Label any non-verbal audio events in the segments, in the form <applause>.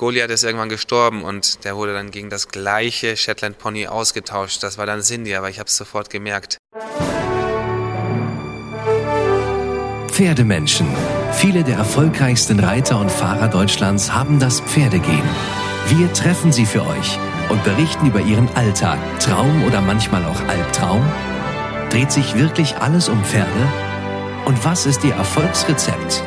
Goliath ist irgendwann gestorben und der wurde dann gegen das gleiche Shetland Pony ausgetauscht. Das war dann Cindy, aber ich habe es sofort gemerkt. Pferdemenschen. Viele der erfolgreichsten Reiter und Fahrer Deutschlands haben das Pferdegehen. Wir treffen sie für euch und berichten über ihren Alltag, Traum oder manchmal auch Albtraum. Dreht sich wirklich alles um Pferde? Und was ist ihr Erfolgsrezept?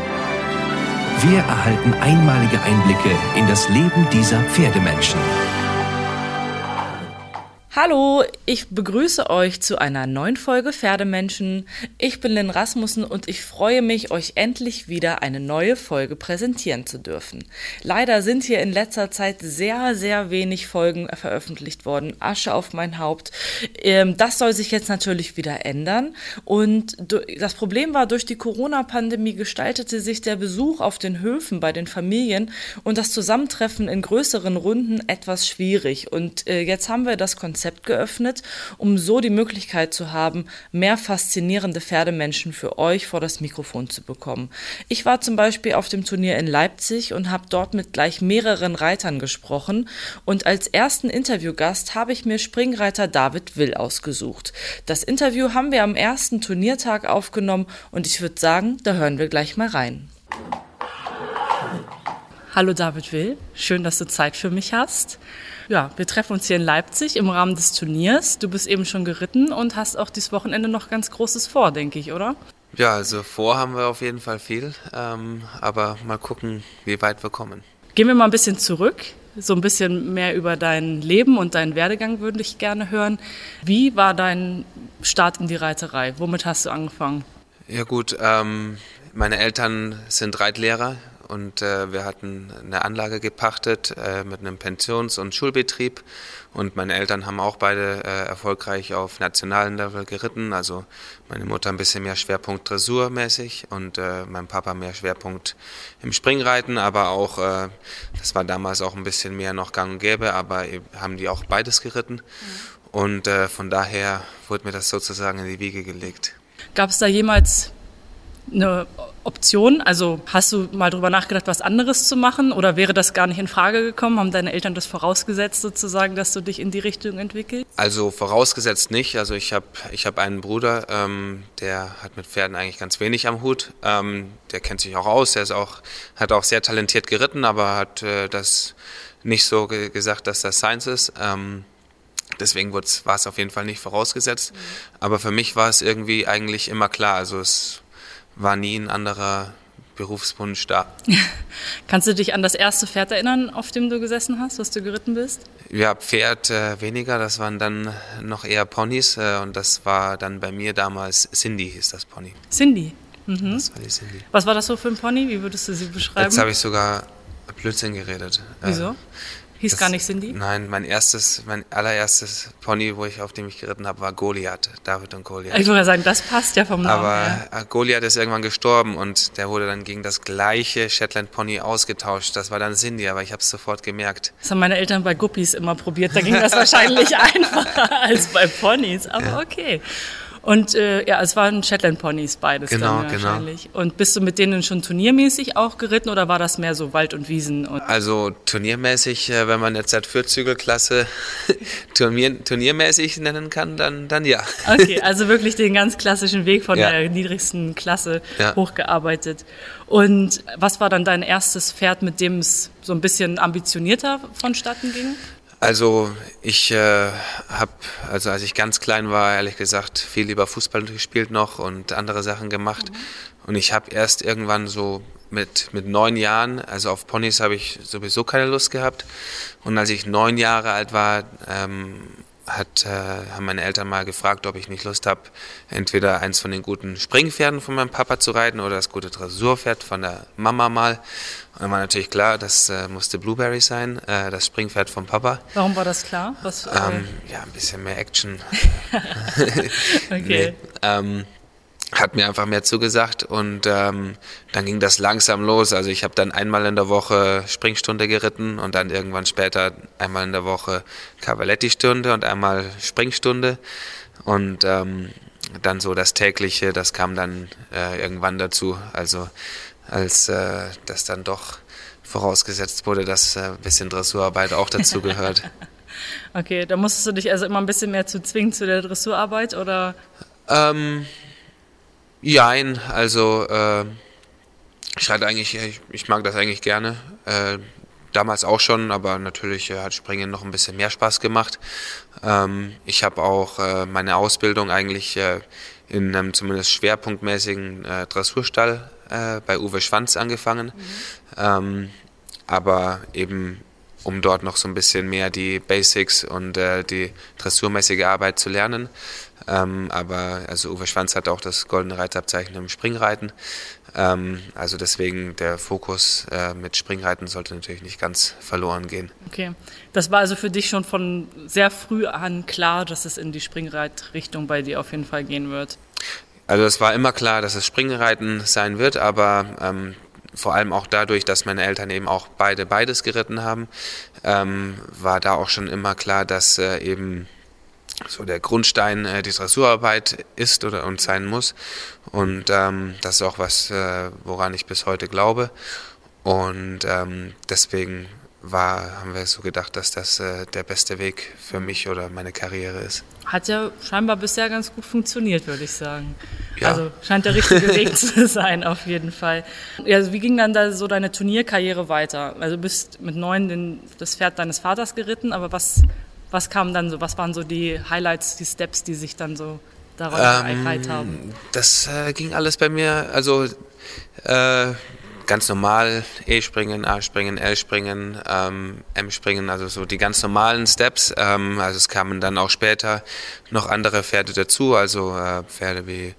Wir erhalten einmalige Einblicke in das Leben dieser Pferdemenschen. Hallo, ich begrüße euch zu einer neuen Folge Pferdemenschen. Ich bin Lynn Rasmussen und ich freue mich, euch endlich wieder eine neue Folge präsentieren zu dürfen. Leider sind hier in letzter Zeit sehr, sehr wenig Folgen veröffentlicht worden. Asche auf mein Haupt. Ähm, das soll sich jetzt natürlich wieder ändern. Und das Problem war, durch die Corona-Pandemie gestaltete sich der Besuch auf den Höfen bei den Familien und das Zusammentreffen in größeren Runden etwas schwierig. Und äh, jetzt haben wir das Konzept Konzept geöffnet, um so die Möglichkeit zu haben, mehr faszinierende Pferdemenschen für euch vor das Mikrofon zu bekommen. Ich war zum Beispiel auf dem Turnier in Leipzig und habe dort mit gleich mehreren Reitern gesprochen und als ersten Interviewgast habe ich mir Springreiter David Will ausgesucht. Das Interview haben wir am ersten Turniertag aufgenommen und ich würde sagen, da hören wir gleich mal rein. Hallo David Will, schön, dass du Zeit für mich hast. Ja, wir treffen uns hier in Leipzig im Rahmen des Turniers. Du bist eben schon geritten und hast auch dieses Wochenende noch ganz Großes vor, denke ich, oder? Ja, also vor haben wir auf jeden Fall viel, ähm, aber mal gucken, wie weit wir kommen. Gehen wir mal ein bisschen zurück. So ein bisschen mehr über dein Leben und deinen Werdegang würde ich gerne hören. Wie war dein Start in die Reiterei? Womit hast du angefangen? Ja gut, ähm, meine Eltern sind Reitlehrer und äh, wir hatten eine Anlage gepachtet äh, mit einem Pensions- und Schulbetrieb und meine Eltern haben auch beide äh, erfolgreich auf nationalen Level geritten, also meine Mutter ein bisschen mehr Schwerpunkt Dressurmäßig und äh, mein Papa mehr Schwerpunkt im Springreiten, aber auch, äh, das war damals auch ein bisschen mehr noch gang und gäbe, aber haben die auch beides geritten mhm. und äh, von daher wurde mir das sozusagen in die Wiege gelegt. Gab es da jemals eine Option? Also hast du mal drüber nachgedacht, was anderes zu machen oder wäre das gar nicht in Frage gekommen? Haben deine Eltern das vorausgesetzt sozusagen, dass du dich in die Richtung entwickelst? Also vorausgesetzt nicht. Also ich habe ich hab einen Bruder, ähm, der hat mit Pferden eigentlich ganz wenig am Hut. Ähm, der kennt sich auch aus, der ist auch, hat auch sehr talentiert geritten, aber hat äh, das nicht so ge gesagt, dass das Science ist. Ähm, deswegen war es auf jeden Fall nicht vorausgesetzt. Mhm. Aber für mich war es irgendwie eigentlich immer klar. Also es war nie ein anderer Berufswunsch da. <laughs> Kannst du dich an das erste Pferd erinnern, auf dem du gesessen hast, was du geritten bist? Ja, Pferd äh, weniger, das waren dann noch eher Ponys äh, und das war dann bei mir damals Cindy hieß das Pony. Cindy? Mhm. Das war die Cindy. Was war das so für ein Pony? Wie würdest du sie beschreiben? Jetzt habe ich sogar Blödsinn geredet. Wieso? Äh, Hieß das, gar nicht Cindy? Nein, mein erstes, mein allererstes Pony, wo ich auf dem ich geritten habe, war Goliath, David und Goliath. Ich würde sagen, das passt ja vom Namen Aber her. Äh, Goliath ist irgendwann gestorben und der wurde dann gegen das gleiche Shetland Pony ausgetauscht. Das war dann Cindy, aber ich habe es sofort gemerkt. Das haben meine Eltern bei Guppies immer probiert. Da ging das wahrscheinlich <laughs> einfacher als bei Ponys. Aber ja. okay. Und äh, ja, es waren Shetland Ponys beides genau, dann genau. wahrscheinlich. Genau. Und bist du mit denen schon turniermäßig auch geritten oder war das mehr so Wald und Wiesen? Und also turniermäßig, äh, wenn man jetzt seit Vierzügelklasse <laughs> Turnier, turniermäßig nennen kann, dann, dann ja. Okay, <laughs> also wirklich den ganz klassischen Weg von ja. der niedrigsten Klasse ja. hochgearbeitet. Und was war dann dein erstes Pferd, mit dem es so ein bisschen ambitionierter vonstatten ging? Also ich äh, habe, also als ich ganz klein war, ehrlich gesagt, viel lieber Fußball gespielt noch und andere Sachen gemacht. Mhm. Und ich habe erst irgendwann so mit, mit neun Jahren, also auf Ponys habe ich sowieso keine Lust gehabt. Und als ich neun Jahre alt war, ähm, hat, äh, haben meine Eltern mal gefragt, ob ich nicht Lust habe, entweder eins von den guten Springpferden von meinem Papa zu reiten oder das gute Dressurpferd von der Mama mal. Und dann war natürlich klar, das äh, musste Blueberry sein, äh, das Springpferd vom Papa. Warum war das klar? Was, äh, ähm, ja, ein bisschen mehr Action. <laughs> <laughs> okay. Nee, ähm, hat mir einfach mehr zugesagt und ähm, dann ging das langsam los. Also ich habe dann einmal in der Woche Springstunde geritten und dann irgendwann später einmal in der Woche Cavaletti-Stunde und einmal Springstunde. Und ähm, dann so das tägliche, das kam dann äh, irgendwann dazu. Also als äh, das dann doch vorausgesetzt wurde, dass äh, ein bisschen Dressurarbeit auch dazu gehört. <laughs> okay, da musstest du dich also immer ein bisschen mehr zu zwingen zu der Dressurarbeit oder? Ähm, jein, also äh, ich hatte eigentlich, ich, ich, mag das eigentlich gerne. Äh, damals auch schon, aber natürlich äh, hat Springen noch ein bisschen mehr Spaß gemacht. Ähm, ich habe auch äh, meine Ausbildung eigentlich äh, in einem zumindest schwerpunktmäßigen äh, Dressurstall äh, bei Uwe Schwanz angefangen. Mhm. Ähm, aber eben um dort noch so ein bisschen mehr die Basics und äh, die dressurmäßige Arbeit zu lernen. Ähm, aber also Uwe Schwanz hat auch das goldene Reitabzeichen im Springreiten. Ähm, also deswegen der Fokus äh, mit Springreiten sollte natürlich nicht ganz verloren gehen. Okay, das war also für dich schon von sehr früh an klar, dass es in die Springreitrichtung bei dir auf jeden Fall gehen wird. Also es war immer klar, dass es Springreiten sein wird, aber ähm, vor allem auch dadurch, dass meine Eltern eben auch beide beides geritten haben, ähm, war da auch schon immer klar, dass äh, eben so der Grundstein äh, die Dressurarbeit ist oder und sein muss. Und ähm, das ist auch was, äh, woran ich bis heute glaube. Und ähm, deswegen war, haben wir so gedacht, dass das äh, der beste Weg für mich oder meine Karriere ist. Hat ja scheinbar bisher ganz gut funktioniert, würde ich sagen. Ja. Also scheint der richtige Weg <laughs> zu sein, auf jeden Fall. Also wie ging dann da so deine Turnierkarriere weiter? Also du bist mit neun den, das Pferd deines Vaters geritten, aber was, was kam dann so, was waren so die Highlights, die Steps, die sich dann so daran ähm, ereilt haben? Das äh, ging alles bei mir, also äh, ganz normal E-Springen, A-Springen, L-Springen, ähm, M-Springen, also so die ganz normalen Steps. Ähm, also es kamen dann auch später noch andere Pferde dazu, also äh, Pferde wie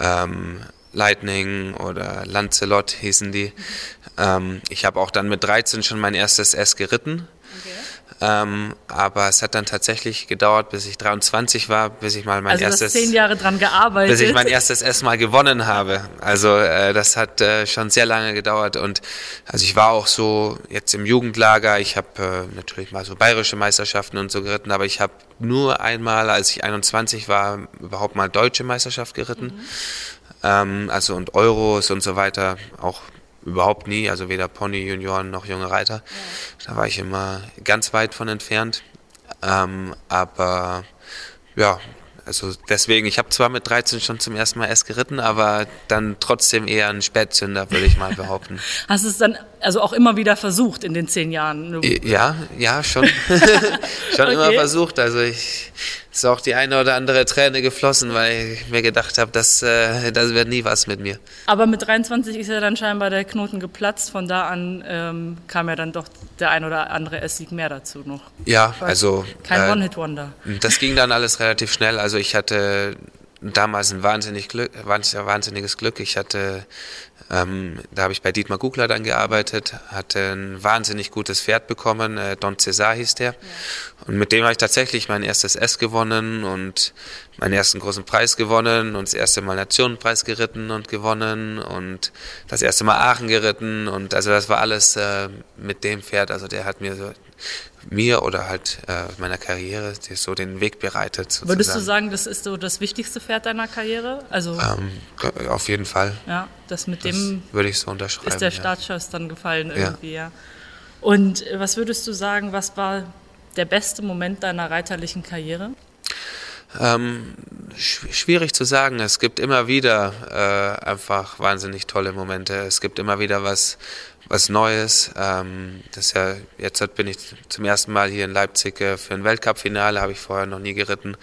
ähm, Lightning oder Lancelot hießen die. Ähm, ich habe auch dann mit 13 schon mein erstes S geritten. Okay. Ähm, aber es hat dann tatsächlich gedauert, bis ich 23 war, bis ich mal mein also erstes. zehn Jahre dran gearbeitet. Bis ich mein erstes mal gewonnen habe. Also äh, das hat äh, schon sehr lange gedauert und also ich war auch so jetzt im Jugendlager. Ich habe äh, natürlich mal so bayerische Meisterschaften und so geritten, aber ich habe nur einmal, als ich 21 war, überhaupt mal deutsche Meisterschaft geritten. Mhm. Ähm, also und Euros und so weiter auch überhaupt nie, also weder Pony, Junioren noch junge Reiter. Ja. Da war ich immer ganz weit von entfernt. Ähm, aber ja, also deswegen, ich habe zwar mit 13 schon zum ersten Mal S geritten, aber dann trotzdem eher ein Spätzünder, würde ich mal <laughs> behaupten. Hast du es dann also auch immer wieder versucht in den zehn Jahren? Ja, ja, schon. <laughs> schon okay. immer versucht. Also ich ist auch die eine oder andere Träne geflossen, weil ich mir gedacht habe, das, äh, das wird nie was mit mir. Aber mit 23 ist ja dann scheinbar der Knoten geplatzt. Von da an ähm, kam ja dann doch der ein oder andere S-Sieg mehr dazu noch. Ja, also. Kein äh, One-Hit-Wonder. Das ging dann alles relativ schnell. Also ich hatte damals ein wahnsinnig Glück, wahnsinniges Glück. Ich hatte ähm, da habe ich bei Dietmar Gugler dann gearbeitet, hatte ein wahnsinnig gutes Pferd bekommen, äh, Don Cesar hieß der. Ja. Und mit dem habe ich tatsächlich mein erstes S gewonnen und meinen ersten großen Preis gewonnen und das erste Mal Nationenpreis geritten und gewonnen und das erste Mal Aachen geritten und also das war alles äh, mit dem Pferd. Also der hat mir so mir oder halt äh, meiner Karriere so den Weg bereitet. Sozusagen. Würdest du sagen, das ist so das wichtigste Pferd deiner Karriere? Also ähm, auf jeden Fall. Ja, das mit das dem würde ich so unterschreiben. Ist der Startschuss ja. dann gefallen irgendwie, ja. ja. Und äh, was würdest du sagen, was war der beste Moment deiner reiterlichen Karriere? Ähm, schwierig zu sagen. Es gibt immer wieder äh, einfach wahnsinnig tolle Momente. Es gibt immer wieder was, was Neues. Ähm, das ja, jetzt bin ich zum ersten Mal hier in Leipzig äh, für ein Weltcup-Finale, habe ich vorher noch nie geritten.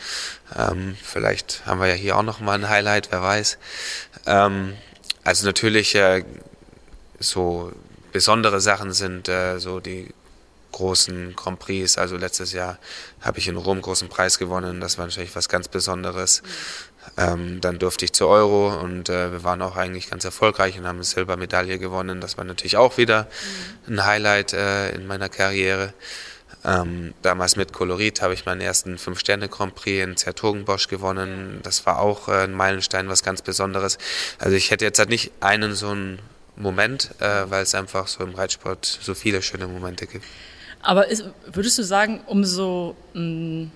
Ähm, vielleicht haben wir ja hier auch noch mal ein Highlight, wer weiß. Ähm, also natürlich äh, so besondere Sachen sind äh, so die großen Grand Prix. Also letztes Jahr habe ich in Rom großen Preis gewonnen. Das war natürlich was ganz Besonderes. Ähm, dann durfte ich zur Euro und äh, wir waren auch eigentlich ganz erfolgreich und haben eine Silbermedaille gewonnen. Das war natürlich auch wieder ein Highlight äh, in meiner Karriere. Ähm, damals mit Kolorit habe ich meinen ersten Fünf-Sterne-Grand Prix in Zertogenbosch gewonnen. Das war auch äh, ein Meilenstein, was ganz Besonderes. Also ich hätte jetzt halt nicht einen so einen Moment, äh, weil es einfach so im Reitsport so viele schöne Momente gibt. Aber ist, würdest du sagen, umso mh,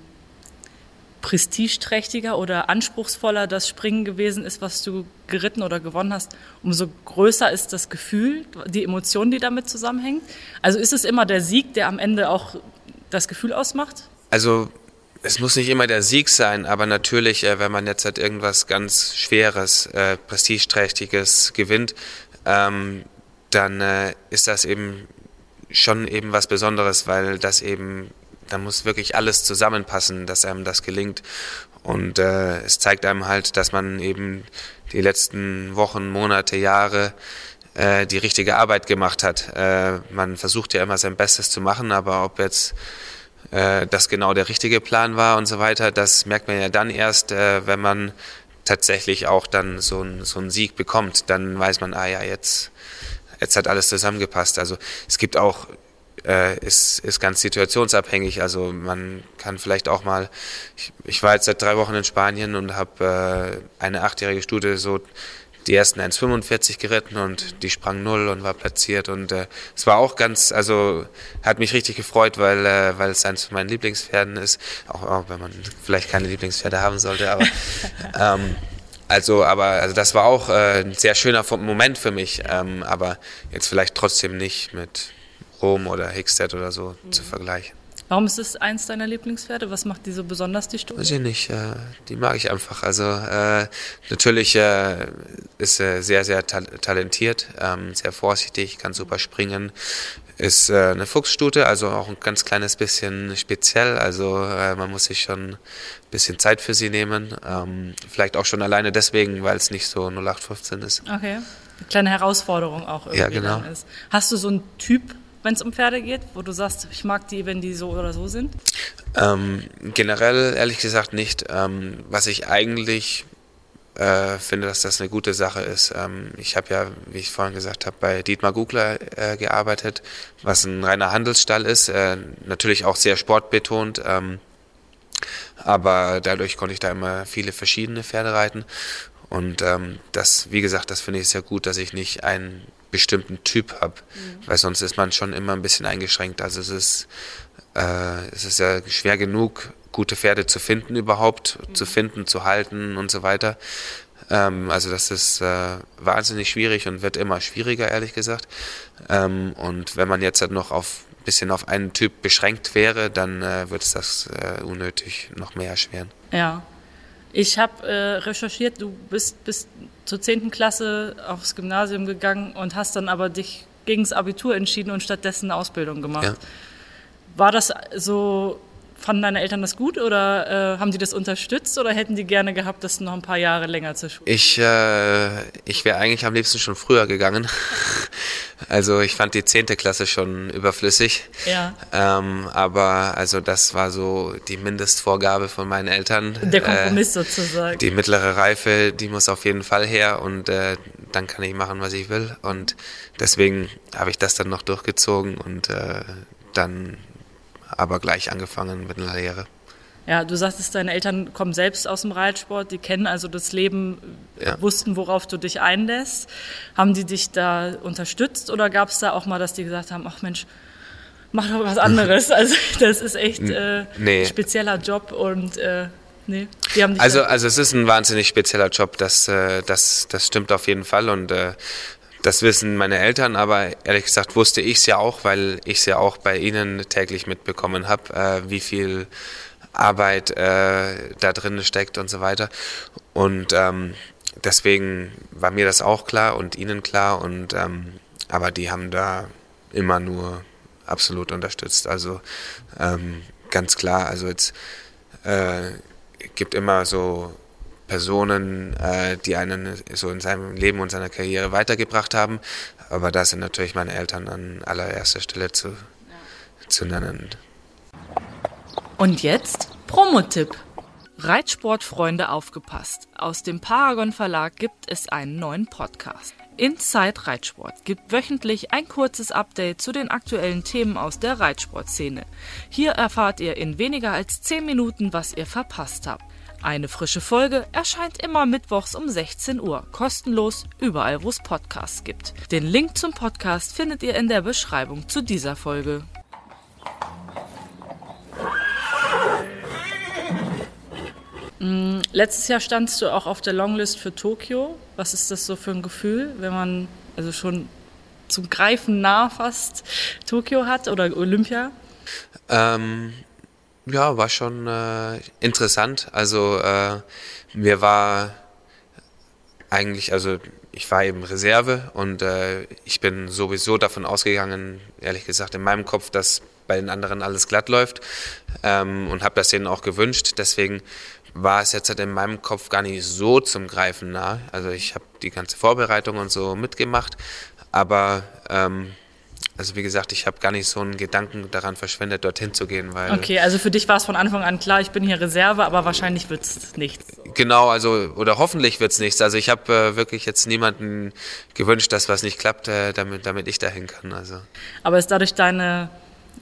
prestigeträchtiger oder anspruchsvoller das Springen gewesen ist, was du geritten oder gewonnen hast, umso größer ist das Gefühl, die Emotion, die damit zusammenhängt. Also ist es immer der Sieg, der am Ende auch das Gefühl ausmacht? Also es muss nicht immer der Sieg sein, aber natürlich, äh, wenn man jetzt halt irgendwas ganz Schweres, äh, Prestigeträchtiges gewinnt, ähm, dann äh, ist das eben schon eben was Besonderes, weil das eben da muss wirklich alles zusammenpassen, dass einem das gelingt. Und äh, es zeigt einem halt, dass man eben die letzten Wochen, Monate, Jahre äh, die richtige Arbeit gemacht hat. Äh, man versucht ja immer sein Bestes zu machen, aber ob jetzt äh, das genau der richtige Plan war und so weiter, das merkt man ja dann erst, äh, wenn man tatsächlich auch dann so, ein, so einen Sieg bekommt. Dann weiß man, ah ja, jetzt, jetzt hat alles zusammengepasst. Also es gibt auch äh, ist, ist ganz situationsabhängig. Also man kann vielleicht auch mal, ich, ich war jetzt seit drei Wochen in Spanien und habe äh, eine achtjährige Stute so die ersten 1,45 geritten und die sprang null und war platziert. Und äh, es war auch ganz, also hat mich richtig gefreut, weil, äh, weil es eines von meinen Lieblingspferden ist, auch, auch wenn man vielleicht keine Lieblingspferde haben sollte, aber <laughs> ähm, also, aber also das war auch äh, ein sehr schöner Moment für mich, ähm, aber jetzt vielleicht trotzdem nicht mit Rom oder Hickstead oder so mhm. zu vergleichen. Warum ist es eins deiner Lieblingspferde? Was macht die so besonders, die Stunde? Weiß ich nicht, äh, die mag ich einfach. Also äh, natürlich äh, ist er sehr, sehr ta talentiert, ähm, sehr vorsichtig, kann super springen, ist äh, eine Fuchsstute, also auch ein ganz kleines bisschen speziell. Also äh, man muss sich schon ein bisschen Zeit für sie nehmen. Ähm, vielleicht auch schon alleine deswegen, weil es nicht so 0815 ist. Okay. Eine kleine Herausforderung auch irgendwie ja, genau. ist. Hast du so einen Typ wenn es um Pferde geht, wo du sagst, ich mag die, wenn die so oder so sind? Ähm, generell ehrlich gesagt nicht. Ähm, was ich eigentlich äh, finde, dass das eine gute Sache ist. Ähm, ich habe ja, wie ich vorhin gesagt habe, bei Dietmar Gugler äh, gearbeitet, was ein reiner Handelsstall ist, äh, natürlich auch sehr sportbetont. Ähm, aber dadurch konnte ich da immer viele verschiedene Pferde reiten. Und ähm, das, wie gesagt, das finde ich sehr gut, dass ich nicht einen bestimmten Typ habe, mhm. weil sonst ist man schon immer ein bisschen eingeschränkt. Also es ist, äh, es ist ja schwer genug, gute Pferde zu finden überhaupt, mhm. zu finden, zu halten und so weiter. Ähm, also das ist äh, wahnsinnig schwierig und wird immer schwieriger, ehrlich gesagt. Ähm, und wenn man jetzt halt noch auf bisschen auf einen Typ beschränkt wäre, dann äh, wird es das äh, unnötig noch mehr erschweren. Ja, ich habe äh, recherchiert, du bist bis zur 10. Klasse aufs Gymnasium gegangen und hast dann aber dich gegen das Abitur entschieden und stattdessen eine Ausbildung gemacht. Ja. War das so Fanden deine Eltern das gut oder äh, haben die das unterstützt oder hätten die gerne gehabt, dass du noch ein paar Jahre länger zur Schule Ich, äh, ich wäre eigentlich am liebsten schon früher gegangen. <laughs> also ich fand die 10. Klasse schon überflüssig. Ja. Ähm, aber also das war so die Mindestvorgabe von meinen Eltern. Der Kompromiss äh, sozusagen. Die mittlere Reife, die muss auf jeden Fall her und äh, dann kann ich machen, was ich will. Und deswegen habe ich das dann noch durchgezogen und äh, dann aber gleich angefangen mit einer Lehre. Ja, du sagtest, deine Eltern kommen selbst aus dem Reitsport, die kennen also das Leben, ja. wussten, worauf du dich einlässt. Haben die dich da unterstützt oder gab es da auch mal, dass die gesagt haben, ach Mensch, mach doch was anderes? <laughs> also das ist echt äh, nee. ein spezieller Job und äh, nee, die haben dich also, also es ist ein wahnsinnig spezieller Job, das, äh, das, das stimmt auf jeden Fall und äh, das wissen meine Eltern, aber ehrlich gesagt wusste ich es ja auch, weil ich es ja auch bei ihnen täglich mitbekommen habe, äh, wie viel Arbeit äh, da drin steckt und so weiter. Und ähm, deswegen war mir das auch klar und ihnen klar. Und ähm, aber die haben da immer nur absolut unterstützt. Also ähm, ganz klar. Also jetzt äh, gibt immer so Personen, äh, die einen so in seinem Leben und seiner Karriere weitergebracht haben. Aber da sind natürlich meine Eltern an allererster Stelle zu, ja. zu nennen. Und jetzt Promotipp. Reitsportfreunde aufgepasst. Aus dem Paragon Verlag gibt es einen neuen Podcast. Inside Reitsport gibt wöchentlich ein kurzes Update zu den aktuellen Themen aus der Reitsportszene. Hier erfahrt ihr in weniger als 10 Minuten, was ihr verpasst habt. Eine frische Folge erscheint immer mittwochs um 16 Uhr, kostenlos überall, wo es Podcasts gibt. Den Link zum Podcast findet ihr in der Beschreibung zu dieser Folge. Mm, letztes Jahr standst du auch auf der Longlist für Tokio. Was ist das so für ein Gefühl, wenn man also schon zum Greifen nah fast Tokio hat oder Olympia? Ähm, ja, war schon äh, interessant. Also äh, mir war eigentlich, also ich war eben Reserve und äh, ich bin sowieso davon ausgegangen, ehrlich gesagt, in meinem Kopf, dass bei den anderen alles glatt läuft ähm, und habe das denen auch gewünscht. Deswegen war es jetzt halt in meinem Kopf gar nicht so zum Greifen nah. Also ich habe die ganze Vorbereitung und so mitgemacht, aber ähm, also wie gesagt, ich habe gar nicht so einen Gedanken daran verschwendet, dorthin zu gehen. Weil okay, also für dich war es von Anfang an klar, ich bin hier Reserve, aber wahrscheinlich wird es nichts. Genau, also oder hoffentlich wird es nichts. Also ich habe äh, wirklich jetzt niemanden gewünscht, dass was nicht klappt, äh, damit, damit ich dahin kann. Also. Aber ist dadurch deine,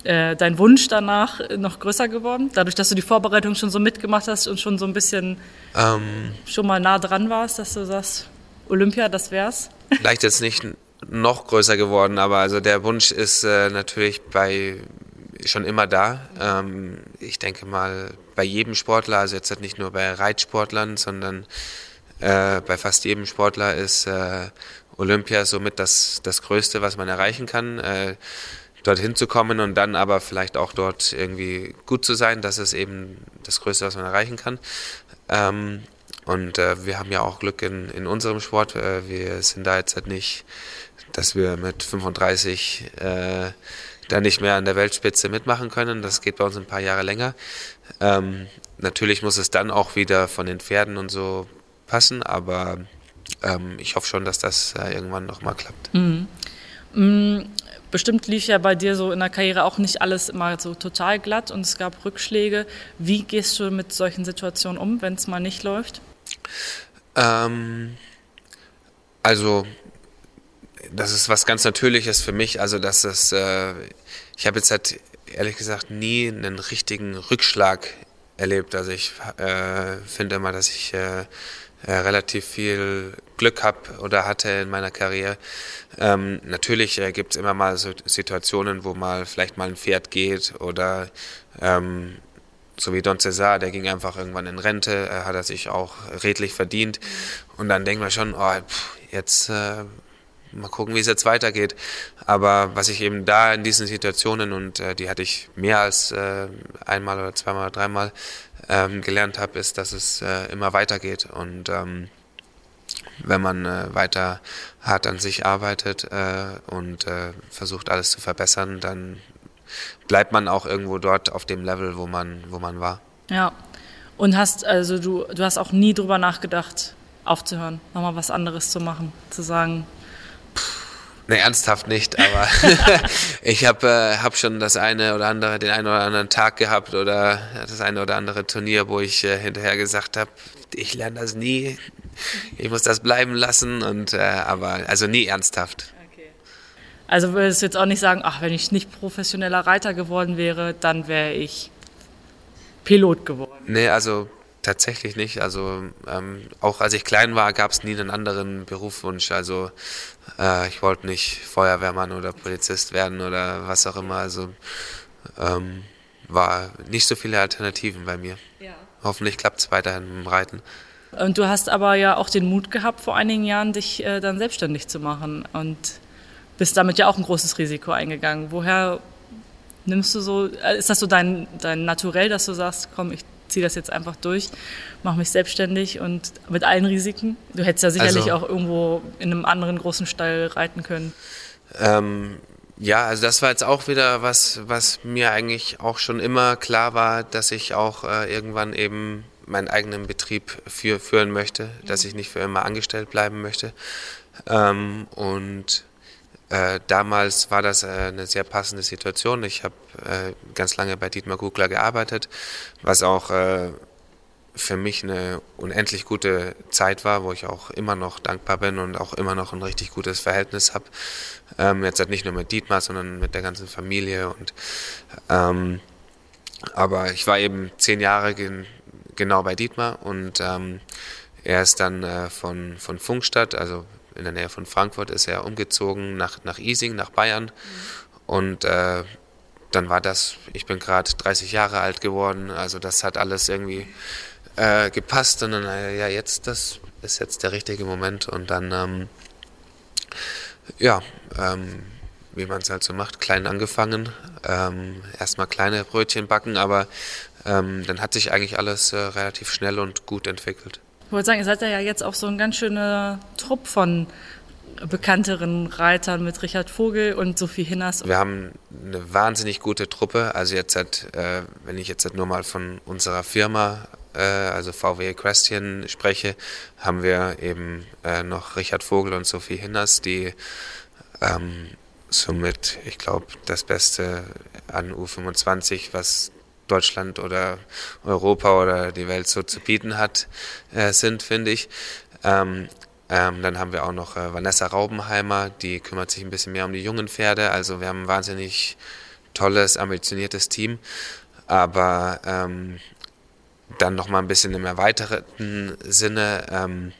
äh, dein Wunsch danach noch größer geworden? Dadurch, dass du die Vorbereitung schon so mitgemacht hast und schon so ein bisschen ähm, schon mal nah dran warst, dass du sagst, Olympia, das wär's? Vielleicht jetzt nicht noch größer geworden, aber also der Wunsch ist äh, natürlich bei schon immer da. Ähm, ich denke mal bei jedem Sportler, also jetzt nicht nur bei Reitsportlern, sondern äh, bei fast jedem Sportler ist äh, Olympia somit das, das Größte, was man erreichen kann. Äh, dorthin zu kommen und dann aber vielleicht auch dort irgendwie gut zu sein, das ist eben das Größte, was man erreichen kann. Ähm, und äh, wir haben ja auch Glück in, in unserem Sport. Äh, wir sind da jetzt halt nicht dass wir mit 35 äh, dann nicht mehr an der Weltspitze mitmachen können. Das geht bei uns ein paar Jahre länger. Ähm, natürlich muss es dann auch wieder von den Pferden und so passen, aber ähm, ich hoffe schon, dass das äh, irgendwann nochmal klappt. Mhm. Mhm. Bestimmt lief ja bei dir so in der Karriere auch nicht alles immer so total glatt und es gab Rückschläge. Wie gehst du mit solchen Situationen um, wenn es mal nicht läuft? Ähm, also das ist was ganz Natürliches für mich. Also, dass es, äh, ich habe jetzt halt ehrlich gesagt nie einen richtigen Rückschlag erlebt. Also, ich äh, finde immer, dass ich äh, äh relativ viel Glück habe oder hatte in meiner Karriere. Ähm, natürlich äh, gibt es immer mal so Situationen, wo mal vielleicht mal ein Pferd geht oder ähm, so wie Don Cesar, der ging einfach irgendwann in Rente, äh, hat er sich auch redlich verdient. Und dann denkt man schon, oh, pff, jetzt äh, mal gucken, wie es jetzt weitergeht. Aber was ich eben da in diesen Situationen, und äh, die hatte ich mehr als äh, einmal oder zweimal oder dreimal ähm, gelernt habe, ist, dass es äh, immer weitergeht. Und ähm, wenn man äh, weiter hart an sich arbeitet äh, und äh, versucht alles zu verbessern, dann bleibt man auch irgendwo dort auf dem Level, wo man, wo man war. Ja. Und hast also du, du hast auch nie drüber nachgedacht, aufzuhören, nochmal was anderes zu machen, zu sagen, Ne, ernsthaft nicht, aber <laughs> <laughs> ich habe äh, hab schon das eine oder andere, den einen oder anderen Tag gehabt oder das eine oder andere Turnier, wo ich äh, hinterher gesagt habe, ich lerne das nie, ich muss das bleiben lassen und äh, aber also nie ernsthaft. Also würdest du jetzt auch nicht sagen, ach, wenn ich nicht professioneller Reiter geworden wäre, dann wäre ich Pilot geworden. Nee, also tatsächlich nicht. Also ähm, auch als ich klein war, gab es nie einen anderen Berufswunsch. Also äh, ich wollte nicht Feuerwehrmann oder Polizist werden oder was auch immer. Also ähm, war nicht so viele Alternativen bei mir. Ja. Hoffentlich klappt es weiterhin mit dem Reiten. Und du hast aber ja auch den Mut gehabt, vor einigen Jahren dich äh, dann selbstständig zu machen und bist damit ja auch ein großes Risiko eingegangen. Woher nimmst du so, äh, ist das so dein, dein Naturell, dass du sagst, komm, ich ziehe das jetzt einfach durch, mache mich selbstständig und mit allen Risiken. Du hättest ja sicherlich also, auch irgendwo in einem anderen großen Stall reiten können. Ähm, ja, also das war jetzt auch wieder was, was mir eigentlich auch schon immer klar war, dass ich auch äh, irgendwann eben meinen eigenen Betrieb für, führen möchte, dass ich nicht für immer angestellt bleiben möchte. Ähm, und äh, damals war das äh, eine sehr passende Situation. Ich habe äh, ganz lange bei Dietmar Kugler gearbeitet, was auch äh, für mich eine unendlich gute Zeit war, wo ich auch immer noch dankbar bin und auch immer noch ein richtig gutes Verhältnis habe. Ähm, jetzt halt nicht nur mit Dietmar, sondern mit der ganzen Familie. Und, ähm, aber ich war eben zehn Jahre gen genau bei Dietmar und ähm, er ist dann äh, von, von Funkstadt, also in der Nähe von Frankfurt, ist er umgezogen nach, nach Ising, nach Bayern. Und äh, dann war das, ich bin gerade 30 Jahre alt geworden, also das hat alles irgendwie äh, gepasst und dann, äh, ja, jetzt, das ist jetzt der richtige Moment und dann, ähm, ja, ähm, wie man es halt so macht, klein angefangen, ähm, erstmal kleine Brötchen backen, aber ähm, dann hat sich eigentlich alles äh, relativ schnell und gut entwickelt. Ich wollte sagen, ihr seid ja jetzt auch so ein ganz schöner Trupp von bekannteren Reitern mit Richard Vogel und Sophie Hinners. Wir haben eine wahnsinnig gute Truppe. Also jetzt, halt, äh, wenn ich jetzt nur mal von unserer Firma, äh, also VW Equestrian spreche, haben wir eben äh, noch Richard Vogel und Sophie Hinners, die ähm, somit, ich glaube, das Beste an U25, was Deutschland oder Europa oder die Welt so zu bieten hat, äh, sind, finde ich. Ähm, ähm, dann haben wir auch noch äh, Vanessa Raubenheimer, die kümmert sich ein bisschen mehr um die jungen Pferde. Also wir haben ein wahnsinnig tolles, ambitioniertes Team. Aber ähm, dann nochmal ein bisschen im erweiterten Sinne ähm,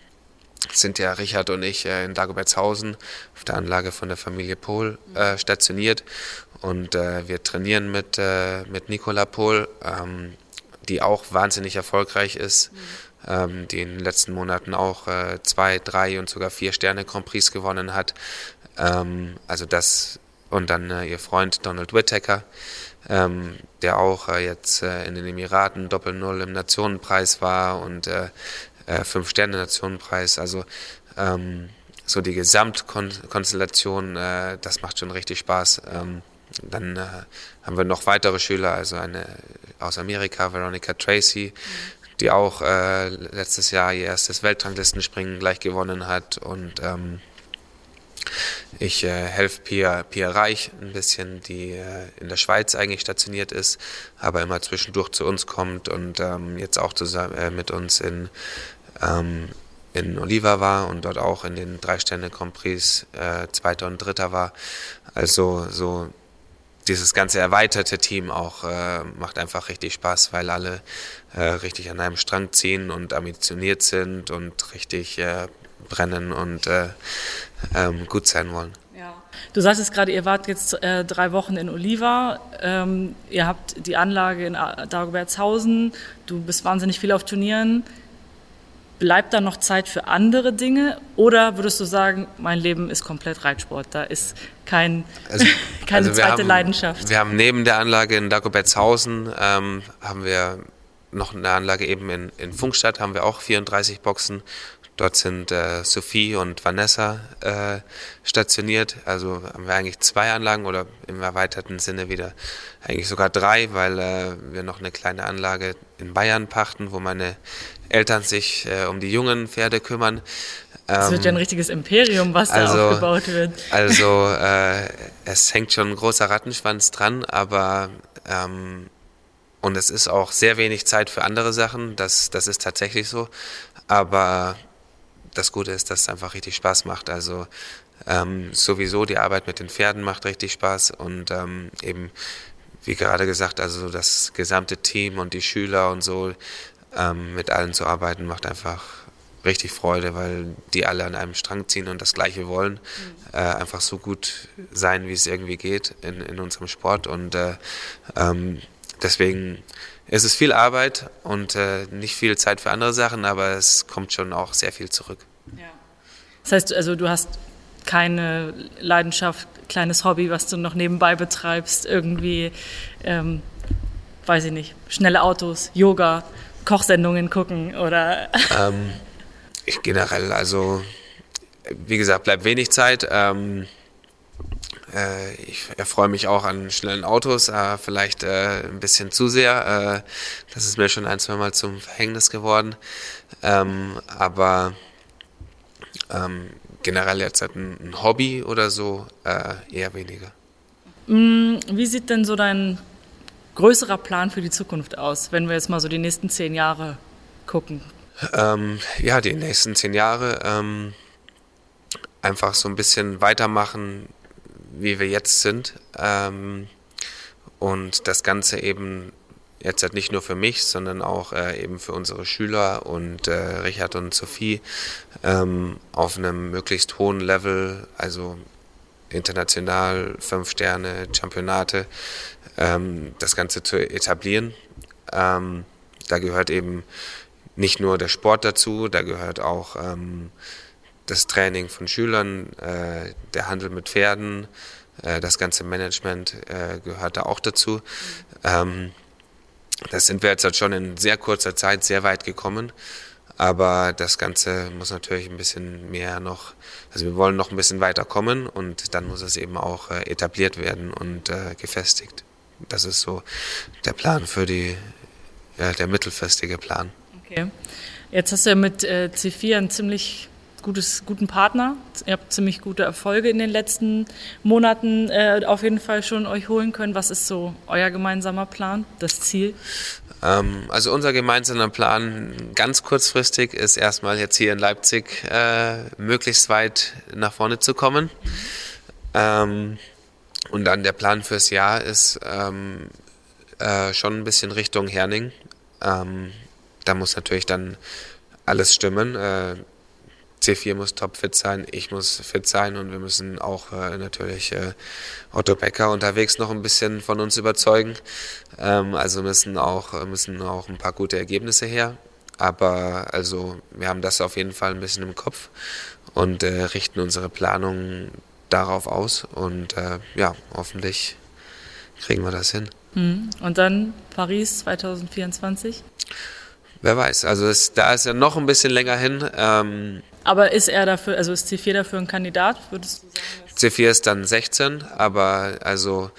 sind ja Richard und ich äh, in Dagobertshausen auf der Anlage von der Familie Pohl äh, stationiert. Und äh, wir trainieren mit, äh, mit Nicola Pohl, ähm, die auch wahnsinnig erfolgreich ist. Mhm ähm, die in den letzten Monaten auch äh, zwei, drei und sogar vier Sterne Grand Prix gewonnen hat. Ähm, also das und dann äh, ihr Freund Donald Whittaker, ähm, der auch äh, jetzt äh, in den Emiraten Doppel-Null im Nationenpreis war und äh, äh, Fünf-Sterne-Nationenpreis. Also ähm, so die Gesamtkonstellation, äh, das macht schon richtig Spaß. Ähm, dann äh, haben wir noch weitere Schüler, also eine aus Amerika, Veronica Tracy, die auch äh, letztes Jahr ihr erstes Weltranglistenspringen gleich gewonnen hat. Und ähm, ich äh, helfe Pia, Pia Reich ein bisschen, die äh, in der Schweiz eigentlich stationiert ist, aber immer zwischendurch zu uns kommt und ähm, jetzt auch zusammen äh, mit uns in, ähm, in Oliva war und dort auch in den drei Sterne Grand äh, Zweiter und Dritter war. Also so dieses ganze erweiterte Team auch äh, macht einfach richtig Spaß, weil alle äh, richtig an einem Strang ziehen und ambitioniert sind und richtig äh, brennen und äh, ähm, gut sein wollen. Ja. Du sagtest gerade, ihr wart jetzt äh, drei Wochen in Oliva, ähm, ihr habt die Anlage in Dagobertshausen, du bist wahnsinnig viel auf Turnieren. Bleibt da noch Zeit für andere Dinge oder würdest du sagen, mein Leben ist komplett Reitsport, da ist kein, also, <laughs> keine also zweite haben, Leidenschaft? Wir haben neben der Anlage in Dagobertshausen ähm, haben wir noch eine Anlage eben in, in Funkstadt, haben wir auch 34 Boxen. Dort sind äh, Sophie und Vanessa äh, stationiert. Also haben wir eigentlich zwei Anlagen oder im erweiterten Sinne wieder eigentlich sogar drei, weil äh, wir noch eine kleine Anlage in Bayern pachten, wo meine Eltern sich äh, um die jungen Pferde kümmern. Es wird ja ein ähm, richtiges Imperium, was also, da aufgebaut wird. Also <laughs> äh, es hängt schon ein großer Rattenschwanz dran, aber ähm, und es ist auch sehr wenig Zeit für andere Sachen, das, das ist tatsächlich so. Aber das Gute ist, dass es einfach richtig Spaß macht. Also ähm, sowieso die Arbeit mit den Pferden macht richtig Spaß und ähm, eben, wie gerade gesagt, also das gesamte Team und die Schüler und so ähm, mit allen zu arbeiten macht einfach richtig Freude, weil die alle an einem Strang ziehen und das Gleiche wollen. Mhm. Äh, einfach so gut sein, wie es irgendwie geht in, in unserem Sport und äh, ähm, Deswegen ist es viel Arbeit und äh, nicht viel Zeit für andere Sachen, aber es kommt schon auch sehr viel zurück. Ja. Das heißt, also du hast keine Leidenschaft, kleines Hobby, was du noch nebenbei betreibst, irgendwie, ähm, weiß ich nicht, schnelle Autos, Yoga, Kochsendungen gucken oder? <laughs> Ähm, ich generell, also wie gesagt, bleibt wenig Zeit. Ähm, äh, ich erfreue mich auch an schnellen Autos, äh, vielleicht äh, ein bisschen zu sehr. Äh, das ist mir schon ein, zwei Mal zum Verhängnis geworden. Ähm, aber ähm, generell jetzt halt ein, Hobby oder so äh, eher weniger. Mm, wie sieht denn so dein größerer Plan für die Zukunft aus, wenn wir jetzt mal so die nächsten zehn Jahre gucken? Ähm, ja, die nächsten zehn Jahre ähm, einfach so ein bisschen weitermachen, wie wir jetzt sind. Ähm, und das Ganze eben jetzt halt nicht nur für mich, sondern auch äh, eben für unsere Schüler und äh, Richard und Sophie ähm, auf einem möglichst hohen Level, also international, fünf Sterne, Championate, ähm, das Ganze zu etablieren. Ähm, da gehört eben nicht nur der Sport dazu, da gehört auch ähm, das Training von Schülern, äh, der Handel mit Pferden, äh, das ganze Management äh, gehört da auch dazu. Ähm, das sind wir jetzt halt schon in sehr kurzer Zeit sehr weit gekommen. Aber das Ganze muss natürlich ein bisschen mehr noch, also wir wollen noch ein bisschen weiter kommen und dann muss es eben auch äh, etabliert werden und äh, gefestigt. Das ist so der Plan für die, ja, der mittelfristige Plan. Okay. Jetzt hast du ja mit äh, C4 einen ziemlich gutes, guten Partner. Ihr habt ziemlich gute Erfolge in den letzten Monaten äh, auf jeden Fall schon euch holen können. Was ist so euer gemeinsamer Plan, das Ziel? Ähm, also unser gemeinsamer Plan ganz kurzfristig ist erstmal jetzt hier in Leipzig äh, möglichst weit nach vorne zu kommen. Ähm, und dann der Plan fürs Jahr ist ähm, äh, schon ein bisschen Richtung Herning. Ähm, da muss natürlich dann alles stimmen. Äh, C4 muss topfit sein, ich muss fit sein und wir müssen auch äh, natürlich äh, Otto Becker unterwegs noch ein bisschen von uns überzeugen. Ähm, also müssen auch, müssen auch ein paar gute Ergebnisse her. Aber also wir haben das auf jeden Fall ein bisschen im Kopf und äh, richten unsere Planung darauf aus und äh, ja, hoffentlich kriegen wir das hin. Hm. Und dann Paris 2024? Wer weiß, also es, da ist ja noch ein bisschen länger hin. Ähm, aber ist er dafür, also ist C4 dafür ein Kandidat, würdest du sagen? C4 ist dann 16, aber also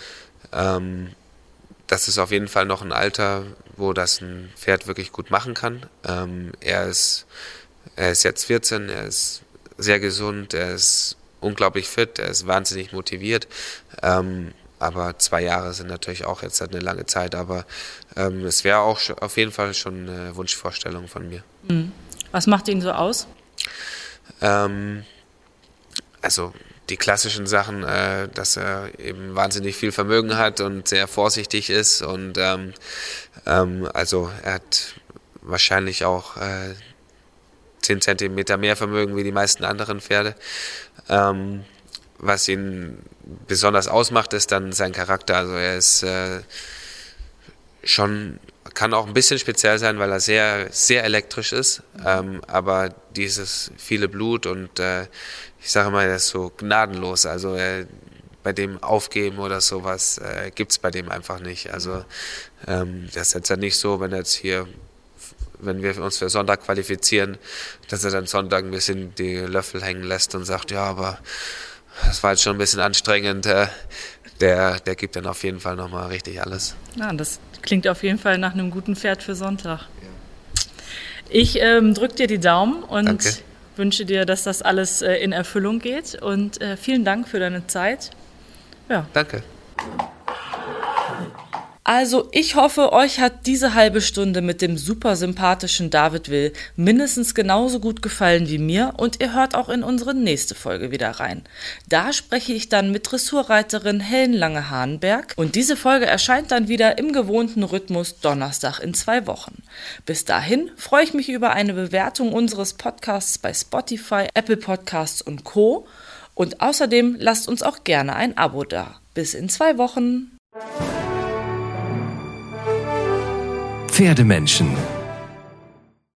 ähm, das ist auf jeden Fall noch ein Alter, wo das ein Pferd wirklich gut machen kann. Ähm, er, ist, er ist jetzt 14, er ist sehr gesund, er ist unglaublich fit, er ist wahnsinnig motiviert. Ähm, aber zwei Jahre sind natürlich auch jetzt eine lange Zeit, aber ähm, es wäre auch auf jeden Fall schon eine Wunschvorstellung von mir. Hm. Was macht ihn so aus? Ähm, also die klassischen Sachen, äh, dass er eben wahnsinnig viel Vermögen hat und sehr vorsichtig ist und ähm, ähm, also er hat wahrscheinlich auch äh, 10 Zentimeter mehr Vermögen wie die meisten anderen Pferde. Ähm, was ihn besonders ausmacht, ist dann sein Charakter. Also er ist äh, schon kann auch ein bisschen speziell sein, weil er sehr, sehr elektrisch ist. Ähm, aber dieses viele Blut und äh, ich sage mal, er ist so gnadenlos. Also äh, bei dem Aufgeben oder sowas äh, gibt es bei dem einfach nicht. Also ähm, das ist jetzt ja nicht so, wenn er jetzt hier, wenn wir uns für Sonntag qualifizieren, dass er dann Sonntag ein bisschen die Löffel hängen lässt und sagt, ja, aber das war jetzt schon ein bisschen anstrengend. Äh, der, der gibt dann auf jeden Fall nochmal richtig alles. Ja, das Klingt auf jeden Fall nach einem guten Pferd für Sonntag. Ich ähm, drücke dir die Daumen und Danke. wünsche dir, dass das alles äh, in Erfüllung geht. Und äh, vielen Dank für deine Zeit. Ja. Danke. Also ich hoffe, euch hat diese halbe Stunde mit dem super sympathischen David Will mindestens genauso gut gefallen wie mir und ihr hört auch in unsere nächste Folge wieder rein. Da spreche ich dann mit Dressurreiterin Helen Lange-Hahnberg und diese Folge erscheint dann wieder im gewohnten Rhythmus Donnerstag in zwei Wochen. Bis dahin freue ich mich über eine Bewertung unseres Podcasts bei Spotify, Apple Podcasts und Co. Und außerdem lasst uns auch gerne ein Abo da. Bis in zwei Wochen. Pferdemenschen